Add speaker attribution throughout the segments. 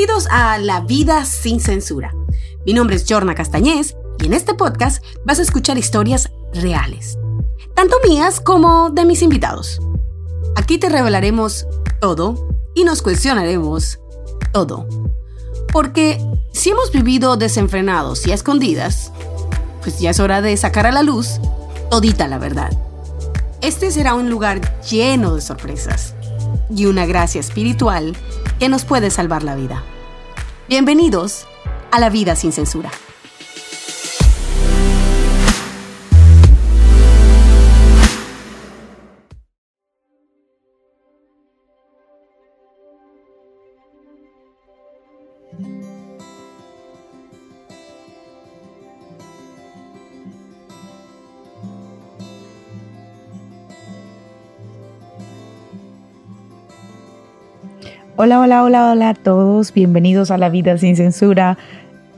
Speaker 1: Bienvenidos a La Vida sin Censura. Mi nombre es Jorna Castañez y en este podcast vas a escuchar historias reales, tanto mías como de mis invitados. Aquí te revelaremos todo y nos cuestionaremos todo. Porque si hemos vivido desenfrenados y a escondidas, pues ya es hora de sacar a la luz todita la verdad. Este será un lugar lleno de sorpresas y una gracia espiritual que nos puede salvar la vida. Bienvenidos a la vida sin censura.
Speaker 2: Hola, hola, hola, hola a todos. Bienvenidos a La Vida sin Censura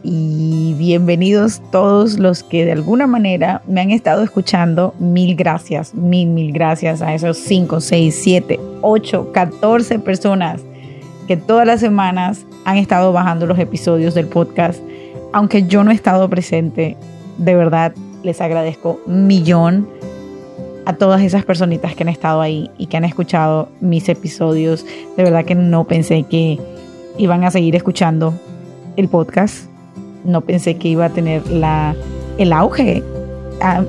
Speaker 2: y bienvenidos todos los que de alguna manera me han estado escuchando. Mil gracias, mil, mil gracias a esos 5, 6, 7, 8, 14 personas que todas las semanas han estado bajando los episodios del podcast. Aunque yo no he estado presente, de verdad les agradezco un millón a todas esas personitas que han estado ahí y que han escuchado mis episodios. De verdad que no pensé que iban a seguir escuchando el podcast. No pensé que iba a tener la, el auge,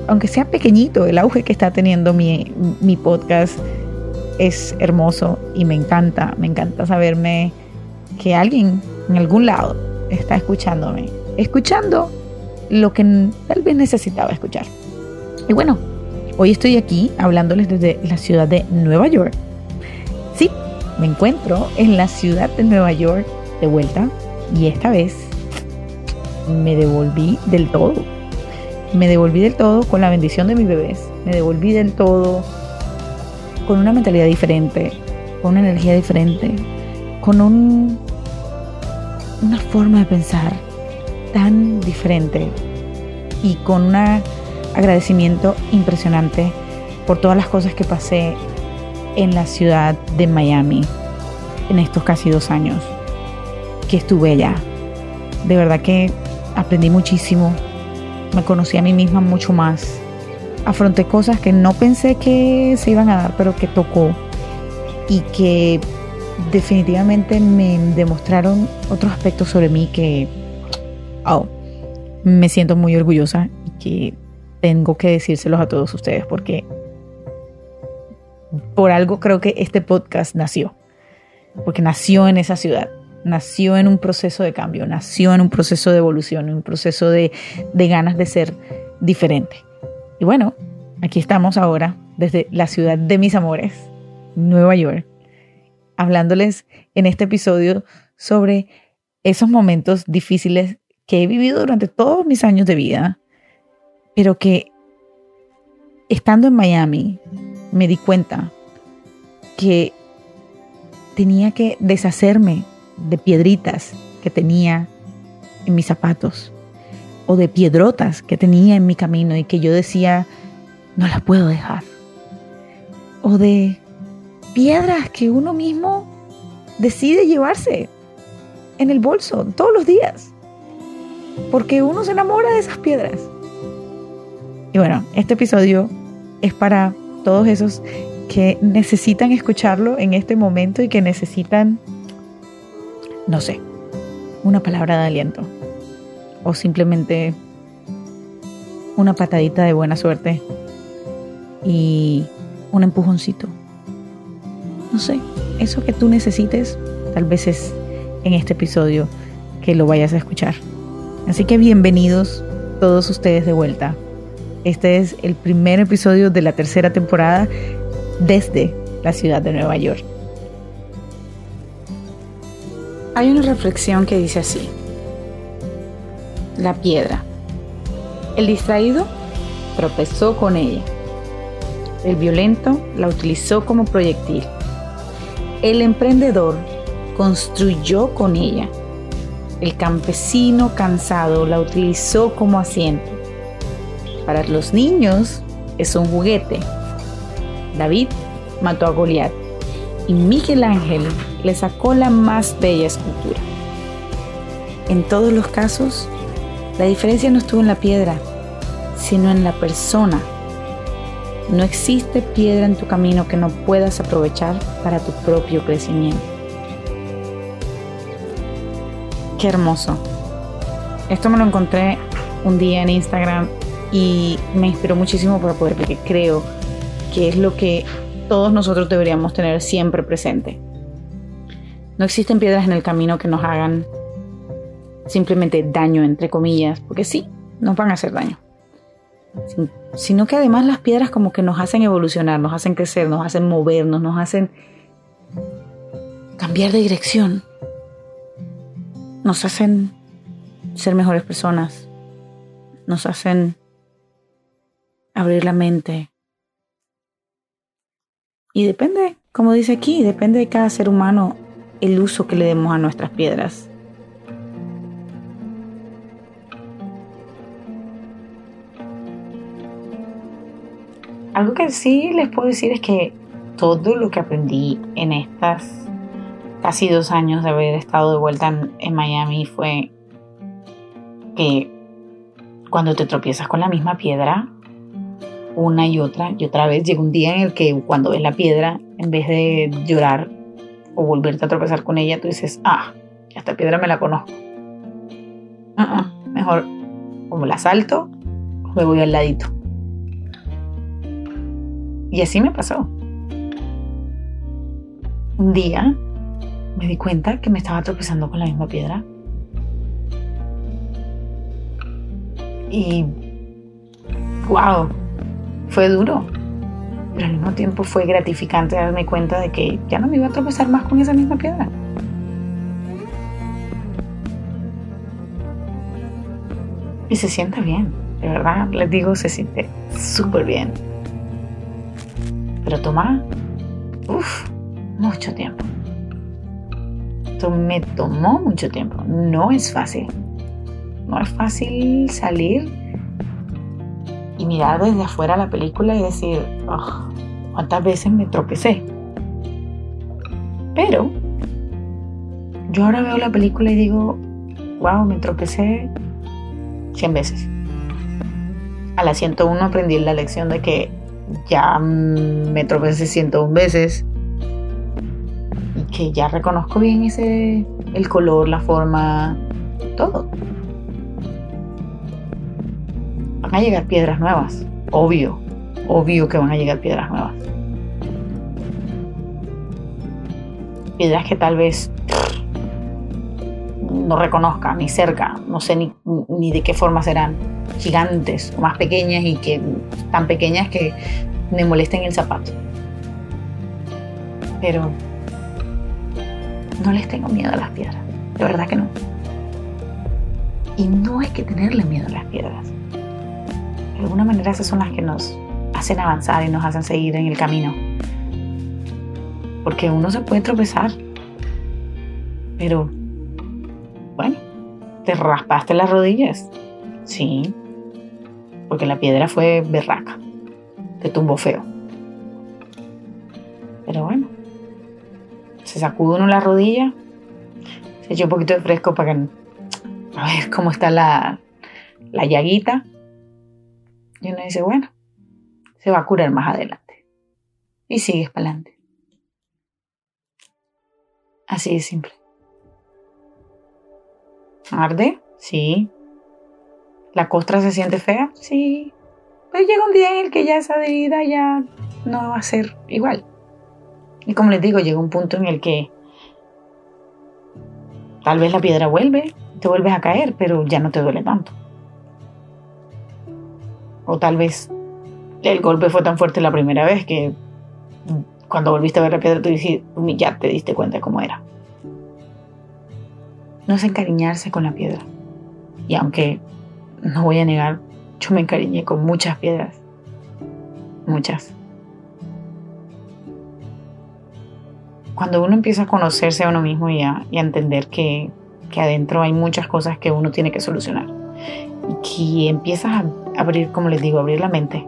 Speaker 2: aunque sea pequeñito, el auge que está teniendo mi, mi podcast es hermoso y me encanta. Me encanta saberme que alguien en algún lado está escuchándome, escuchando lo que tal vez necesitaba escuchar. Y bueno, Hoy estoy aquí hablándoles desde la ciudad de Nueva York. Sí, me encuentro en la ciudad de Nueva York de vuelta y esta vez me devolví del todo. Me devolví del todo con la bendición de mis bebés. Me devolví del todo con una mentalidad diferente, con una energía diferente, con un, una forma de pensar tan diferente y con una agradecimiento impresionante por todas las cosas que pasé en la ciudad de Miami en estos casi dos años que estuve allá. De verdad que aprendí muchísimo, me conocí a mí misma mucho más, afronté cosas que no pensé que se iban a dar, pero que tocó y que definitivamente me demostraron otros aspectos sobre mí que oh, me siento muy orgullosa y que tengo que decírselos a todos ustedes porque por algo creo que este podcast nació, porque nació en esa ciudad, nació en un proceso de cambio, nació en un proceso de evolución, en un proceso de, de ganas de ser diferente. Y bueno, aquí estamos ahora desde la ciudad de mis amores, Nueva York, hablándoles en este episodio sobre esos momentos difíciles que he vivido durante todos mis años de vida pero que estando en Miami me di cuenta que tenía que deshacerme de piedritas que tenía en mis zapatos o de piedrotas que tenía en mi camino y que yo decía, no las puedo dejar. O de piedras que uno mismo decide llevarse en el bolso todos los días. Porque uno se enamora de esas piedras. Y bueno, este episodio es para todos esos que necesitan escucharlo en este momento y que necesitan, no sé, una palabra de aliento o simplemente una patadita de buena suerte y un empujoncito. No sé, eso que tú necesites tal vez es en este episodio que lo vayas a escuchar. Así que bienvenidos todos ustedes de vuelta este es el primer episodio de la tercera temporada desde la ciudad de Nueva York. Hay una reflexión que dice así. La piedra. El distraído tropezó con ella. El violento la utilizó como proyectil. El emprendedor construyó con ella. El campesino cansado la utilizó como asiento. Para los niños es un juguete. David mató a Goliat y Miguel Ángel le sacó la más bella escultura. En todos los casos, la diferencia no estuvo en la piedra, sino en la persona. No existe piedra en tu camino que no puedas aprovechar para tu propio crecimiento. Qué hermoso. Esto me lo encontré un día en Instagram y me inspiró muchísimo para poder, porque creo que es lo que todos nosotros deberíamos tener siempre presente. No existen piedras en el camino que nos hagan simplemente daño, entre comillas, porque sí, nos van a hacer daño. Sino que además las piedras como que nos hacen evolucionar, nos hacen crecer, nos hacen movernos, nos hacen cambiar de dirección, nos hacen ser mejores personas, nos hacen abrir la mente. Y depende, como dice aquí, depende de cada ser humano el uso que le demos a nuestras piedras. Algo que sí les puedo decir es que todo lo que aprendí en estas casi dos años de haber estado de vuelta en, Miami fue que cuando te tropiezas con la misma piedra, una y otra y otra vez, llega un día en el que cuando ves la piedra, en vez de llorar o volverte a tropezar con ella, tú dices, ah, esta piedra me la conozco. mejor como la salto o me voy al ladito. Y así me pasó. Un día me di cuenta que me estaba tropezando con la misma piedra. Y wow, fue duro, pero al mismo tiempo fue gratificante darme cuenta de que ya no me iba a tropezar más con esa misma piedra. Y se siente bien, de verdad, les digo, se siente súper bien. Pero toma, uff, mucho tiempo. Esto me tomó mucho tiempo. No es fácil. No es fácil salir mirar desde afuera la película y decir, ¿cuántas veces me tropecé? Pero yo ahora veo la película y digo, wow, me tropecé 100 veces. A la 101 aprendí la lección de que ya me tropecé 101 veces y que ya reconozco bien ese el color, la forma, todo. A llegar piedras nuevas, obvio, obvio que van a llegar piedras nuevas. Piedras que tal vez no reconozca ni cerca, no sé ni, ni de qué forma serán, gigantes o más pequeñas y que tan pequeñas que me molesten el zapato. Pero no les tengo miedo a las piedras, de verdad que no. Y no hay que tenerle miedo a las piedras. De alguna manera esas son las que nos hacen avanzar y nos hacen seguir en el camino. Porque uno se puede tropezar, pero bueno, te raspaste las rodillas. Sí, porque la piedra fue berraca te tumbó feo. Pero bueno, se sacude uno la rodilla, se echa un poquito de fresco para que, a ver cómo está la, la llaguita. Y uno dice, bueno, se va a curar más adelante. Y sigues para adelante. Así de simple. ¿Arde? Sí. ¿La costra se siente fea? Sí. Pero llega un día en el que ya esa herida ya no va a ser igual. Y como les digo, llega un punto en el que tal vez la piedra vuelve, te vuelves a caer, pero ya no te duele tanto. O tal vez el golpe fue tan fuerte la primera vez que cuando volviste a ver la piedra tú ya te diste cuenta cómo era. No es encariñarse con la piedra. Y aunque no voy a negar, yo me encariñé con muchas piedras. Muchas. Cuando uno empieza a conocerse a uno mismo y a, entender que, que, adentro hay muchas cosas que uno tiene que solucionar. Y que empiezas a abrir, como les digo, abrir la mente.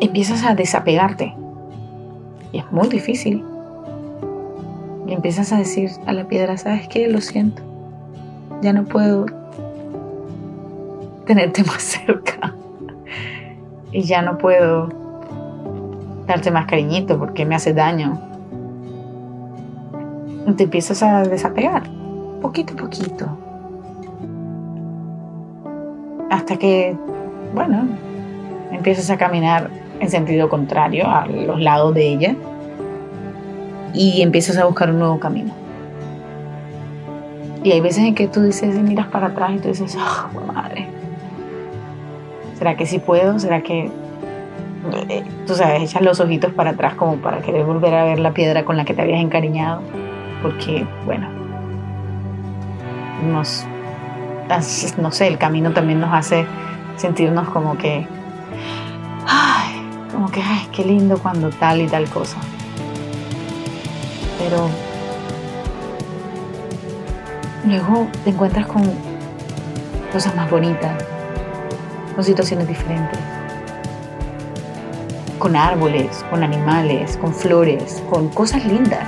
Speaker 2: Empiezas a desapegarte. Y es muy difícil. Y empiezas a decir a la piedra, ¿sabes qué? Lo siento. Ya no puedo tenerte más cerca. Y ya no puedo darte más cariñito porque me hace daño. Y te empiezas a desapegar, poquito a poquito. Hasta que, bueno, empiezas a caminar en sentido contrario a los lados de ella y empiezas a buscar un nuevo camino. Y hay veces en que tú dices, y miras para atrás y tú dices, oh, madre, ¿será que sí puedo? ¿Será que, eh, tú sabes, echas los ojitos para atrás como para querer volver a ver la piedra con la que te habías encariñado? Porque, bueno, nos, no sé, el camino también nos hace sentirnos como que, como que, ay, qué lindo cuando tal y tal cosa pero luego te encuentras con cosas más bonitas, con situaciones diferentes, con árboles, con animales, con flores, con cosas lindas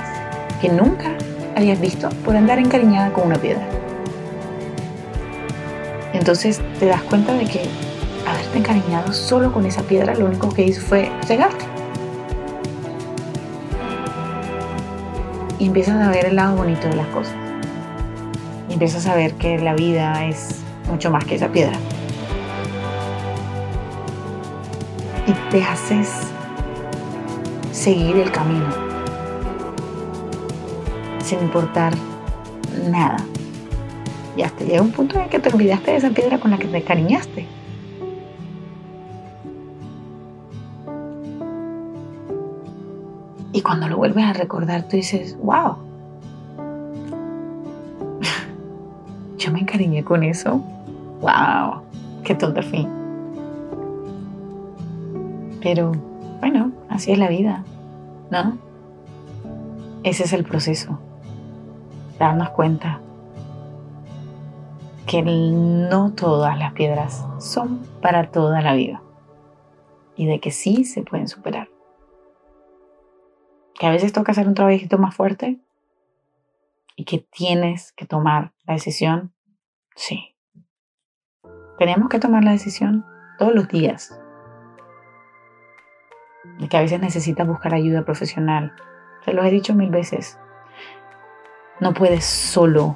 Speaker 2: que nunca habías visto por andar encariñada con una piedra. Entonces te das cuenta de que haberte encariñado solo con esa piedra lo único que hizo fue cegarte. y empiezas a ver el lado bonito de las cosas. Y empiezas a ver que la vida es mucho más que esa piedra. Y te haces seguir el camino sin importar nada. Y hasta llega un punto en que te olvidaste de esa piedra con la que te cariñaste. Y cuando lo vuelves a recordar, tú dices, wow, yo me encariñé con eso. Wow, qué tonto fin. Pero bueno, así es la vida, ¿no? Ese es el proceso. Darnos cuenta que no todas las piedras son para toda la vida y de que sí se pueden superar que a veces toca hacer un trabajito más fuerte y que tienes que tomar la decisión, sí. Tenemos que tomar la decisión todos los días. Y que a veces necesitas buscar ayuda profesional. Te lo he dicho mil veces. No puedes solo.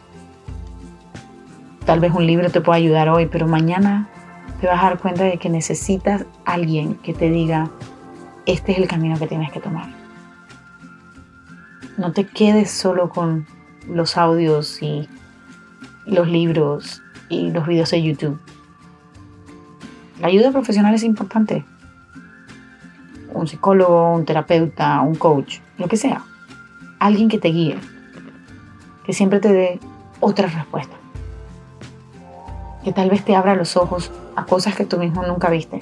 Speaker 2: Tal vez un libro te pueda ayudar hoy, pero mañana te vas a dar cuenta de que necesitas alguien que te diga, este es el camino que tienes que tomar. No te quedes solo con los audios y los libros y los videos de YouTube. La ayuda profesional es importante. Un psicólogo, un terapeuta, un coach, lo que sea. Alguien que te guíe, que siempre te dé otra respuesta. Que tal vez te abra los ojos a cosas que tú mismo nunca viste.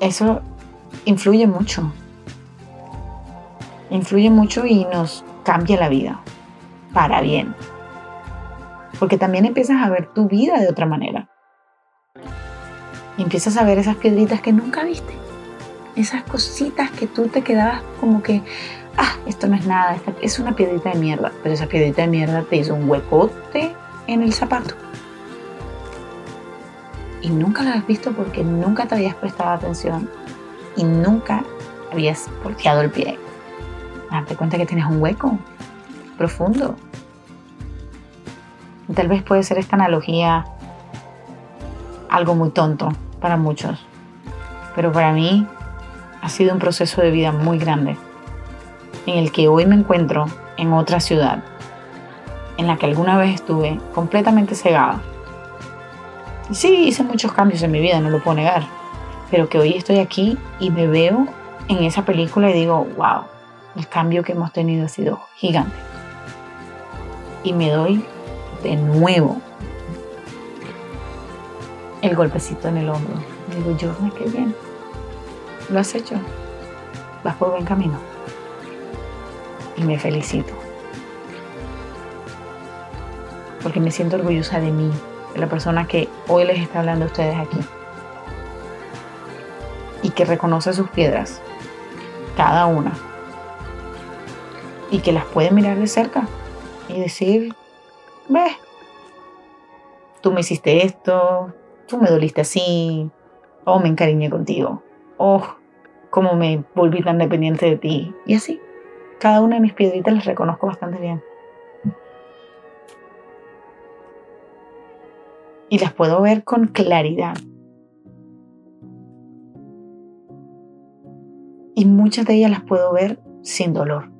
Speaker 2: Eso influye mucho. Influye mucho y nos cambia la vida para bien. Porque también empiezas a ver tu vida de otra manera. Empiezas a ver esas piedritas que nunca viste. Esas cositas que tú te quedabas como que, ah, esto no es nada, es una piedrita de mierda. Pero esa piedrita de mierda te hizo un huecote en el zapato. Y nunca lo habías visto porque nunca te habías prestado atención y nunca habías volteado el pie. Darte cuenta que tienes un hueco profundo. tal vez puede ser esta analogía algo muy tonto para muchos, pero para mí ha sido un proceso de vida muy grande, en el que hoy me encuentro en otra ciudad, en la que alguna vez estuve completamente cegada. Y sí, hice muchos cambios en mi vida, no lo puedo negar pero que hoy estoy aquí y me veo en esa película y digo, wow, el cambio que hemos tenido ha sido gigante. Y me doy de nuevo el golpecito en el hombro. digo, Jordan, qué bien. Lo has hecho. Vas por buen camino. Y me felicito. Porque me siento orgullosa de mí, de la persona que hoy les está hablando a ustedes aquí y que reconoce sus piedras cada una. Y que las puede mirar de cerca y decir, ve, tú me hiciste esto, tú me doliste así, o me encariñé contigo, o cómo me volví tan dependiente de ti. Y así, cada una de mis piedritas las reconozco bastante bien. Y las puedo ver con claridad. Y muchas de ellas las puedo ver sin dolor.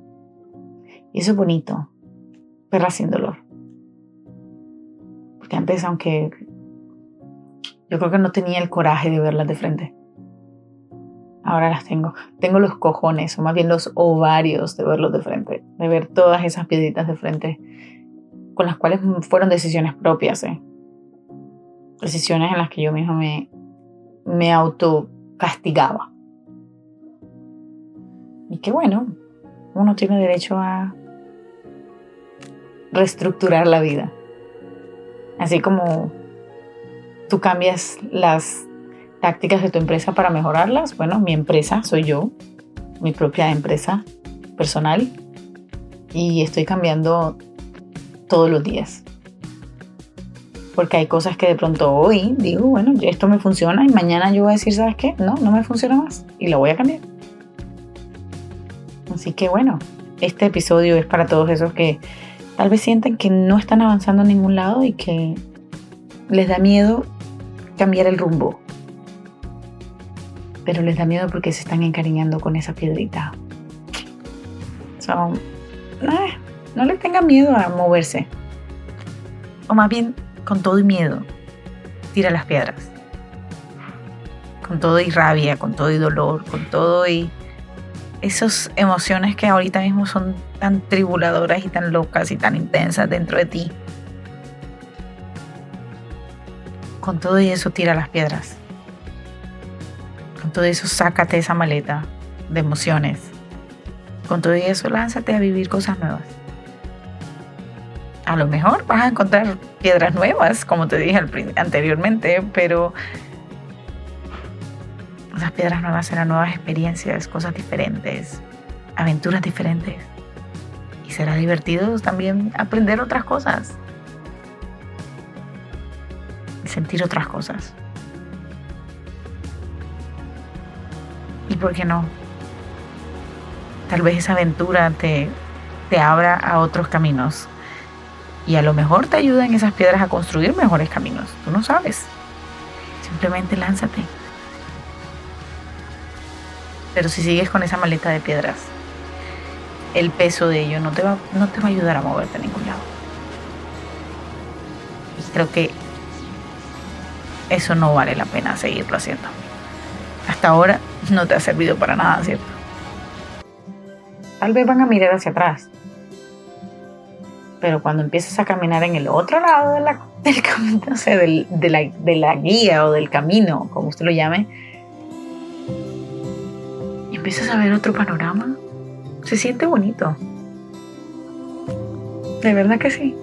Speaker 2: Y eso es bonito, verlas sin dolor. Porque antes, aunque yo creo que no tenía el coraje de verlas de frente. Ahora las tengo. Tengo los cojones, o más bien los ovarios de verlos de frente. De ver todas esas piedritas de frente. Con las cuales fueron decisiones propias. ¿eh? Decisiones en las que yo mismo me, me autocastigaba. Y que bueno, uno tiene derecho a reestructurar la vida. Así como tú cambias las tácticas de tu empresa para mejorarlas, bueno, mi empresa soy yo, mi propia empresa personal, y estoy cambiando todos los días. Porque hay cosas que de pronto hoy digo, bueno, esto me funciona y mañana yo voy a decir, ¿sabes qué? No, no me funciona más y lo voy a cambiar. Así que bueno, este episodio es para todos esos que tal vez sienten que no están avanzando a ningún lado y que les da miedo cambiar el rumbo. Pero les da miedo porque se están encariñando con esa piedrita. Eh, no les tengan miedo a moverse. O más bien, con todo y miedo, tira las piedras. Con todo y rabia, con todo y dolor, con todo y esas emociones que ahorita mismo son tan tribuladoras y tan locas y tan intensas dentro de ti. Con todo eso tira las piedras. Todo eso sácate esa maleta de emociones. Con todo eso lánzate a vivir cosas nuevas. A lo mejor vas a encontrar piedras nuevas, como te dije anteriormente, pero esas piedras nuevas serán nuevas experiencias, cosas diferentes, aventuras diferentes. Y será divertido también aprender otras cosas sentir otras cosas. Por qué no? Tal vez esa aventura te, te abra a otros caminos. Y a lo mejor te ayudan esas piedras a construir mejores caminos. Tú no sabes. Simplemente lánzate. Pero si sigues con esa maleta de piedras, el peso de ello no te va, no te va a ayudar a moverte a ningún lado. Y creo que eso no vale la pena seguirlo haciendo. Hasta ahora no te ha servido para nada, ¿cierto? Tal vez van a mirar hacia atrás. Pero cuando empiezas a caminar en el otro lado de la, del camino, de, la, de la guía o del camino, como usted lo llame, empiezas a ver otro panorama, se siente bonito. De verdad que sí.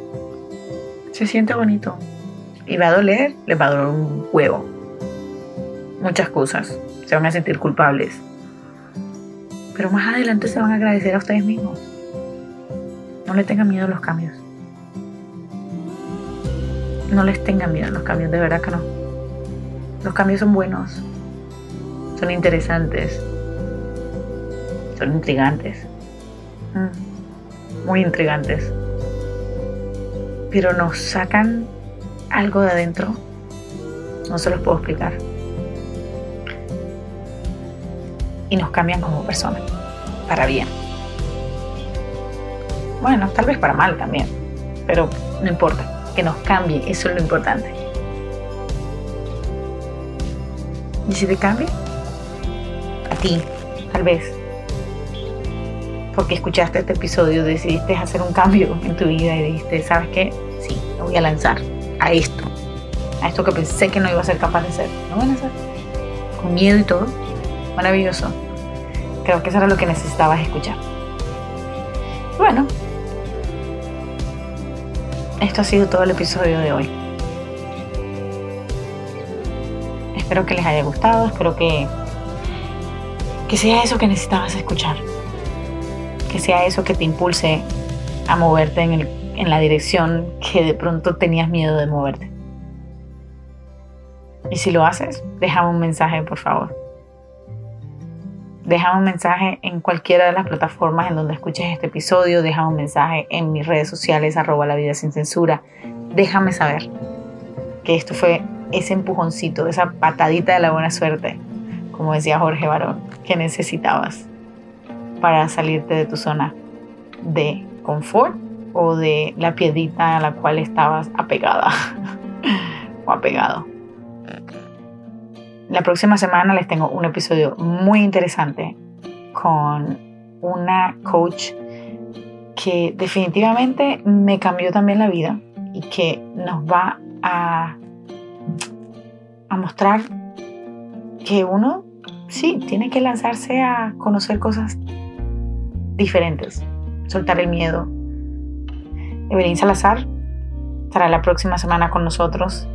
Speaker 2: Se siente bonito. Y va a doler, les va a doler un huevo. Muchas cosas. Se van a sentir culpables. Pero más adelante se van a agradecer a ustedes mismos. No le tengan miedo a los cambios. No les tengan miedo a los cambios, de verdad que no. Los cambios son buenos. Son interesantes. Son intrigantes. Mm, muy intrigantes. Pero nos sacan algo de adentro. No se los puedo explicar. Y nos cambian como personas. Para bien. Bueno, tal vez para mal también. Pero no importa. Que nos cambie. Eso es lo importante. ¿Y si te cambia? A ti, tal vez. Porque escuchaste este episodio, decidiste hacer un cambio en tu vida y dijiste, ¿sabes qué? Sí, lo voy a lanzar a esto, a esto que pensé que no iba a ser capaz de hacer. No van a hacer. Con miedo y todo. Maravilloso. Creo que eso era lo que necesitabas escuchar. Bueno, esto ha sido todo el episodio de hoy. Espero que les haya gustado, espero que que sea eso que necesitabas escuchar, que sea eso que te impulse a moverte en, en la dirección que de pronto tenías miedo de moverte. Y si lo haces, déjame un mensaje, por favor. Déjame un mensaje en cualquiera de las plataformas en donde escuches este episodio. Déjame un mensaje en mis redes sociales, arroba la vida sin censura. Déjame saber que esto fue ese empujoncito, esa patadita de la buena suerte, como decía Jorge Barón, que necesitabas para salirte de tu zona de confort o de la piedrita a la cual estabas apegada o apegado. La próxima semana les tengo un episodio muy interesante con una coach que definitivamente me cambió también la vida y que nos va a, a mostrar que uno sí tiene que lanzarse a conocer cosas diferentes, soltar el miedo. Evelyn Salazar estará la próxima semana con nosotros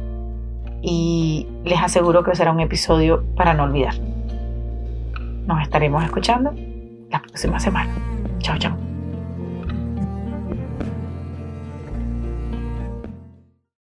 Speaker 2: y les aseguro que será un episodio para no olvidar. Nos estaremos escuchando la próxima semana. Chao, chao.